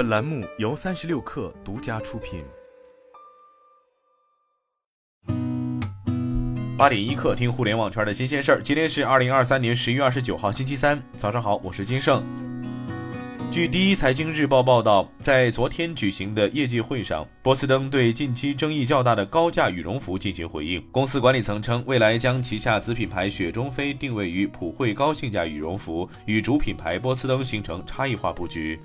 本栏目由三十六氪独家出品。八点一刻，听互联网圈的新鲜事儿。今天是二零二三年十一月二十九号，星期三，早上好，我是金盛。据第一财经日报报道，在昨天举行的业绩会上，波司登对近期争议较大的高价羽绒服进行回应。公司管理层称，未来将旗下子品牌雪中飞定位于普惠高性价羽绒服，与主品牌波司登形成差异化布局。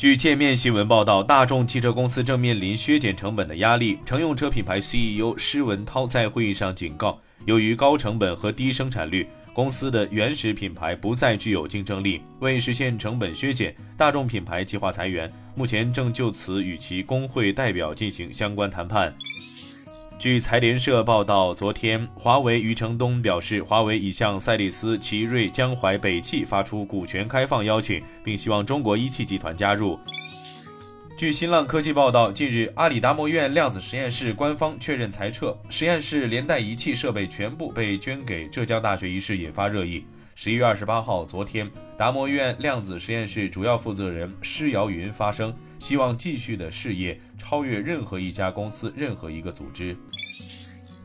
据界面新闻报道，大众汽车公司正面临削减成本的压力。乘用车品牌 CEO 施文涛在会议上警告，由于高成本和低生产率，公司的原始品牌不再具有竞争力。为实现成本削减，大众品牌计划裁员，目前正就此与其工会代表进行相关谈判。据财联社报道，昨天，华为余承东表示，华为已向赛力斯、奇瑞、江淮、北汽发出股权开放邀请，并希望中国一汽集团加入。据新浪科技报道，近日，阿里达摩院量子实验室官方确认裁撤，实验室连带仪器设备全部被捐给浙江大学一事引发热议。十一月二十八号，昨天，达摩院量子实验室主要负责人施瑶云发声。希望继续的事业超越任何一家公司、任何一个组织。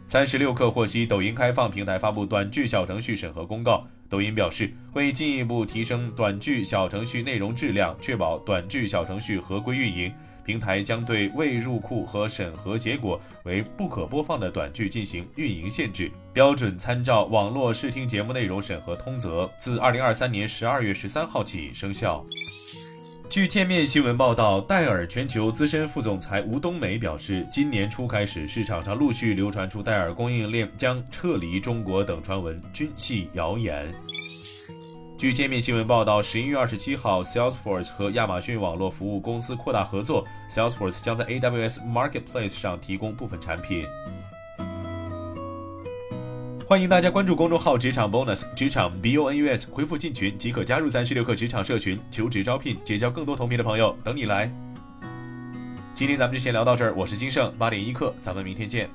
三十六氪获悉，抖音开放平台发布短剧小程序审核公告。抖音表示，会进一步提升短剧小程序内容质量，确保短剧小程序合规运营。平台将对未入库和审核结果为不可播放的短剧进行运营限制，标准参照网络视听节目内容审核通则，自二零二三年十二月十三号起生效。据界面新闻报道，戴尔全球资深副总裁吴冬梅表示，今年初开始，市场上陆续流传出戴尔供应链将撤离中国等传闻，均系谣言。据界面新闻报道，十一月二十七号，Salesforce 和亚马逊网络服务公司扩大合作，Salesforce 将在 AWS Marketplace 上提供部分产品。欢迎大家关注公众号“职场 bonus”，职场 B O N U S，回复进群即可加入三十六氪职场社群，求职招聘，结交更多同频的朋友，等你来。今天咱们就先聊到这儿，我是金盛八点一刻，咱们明天见。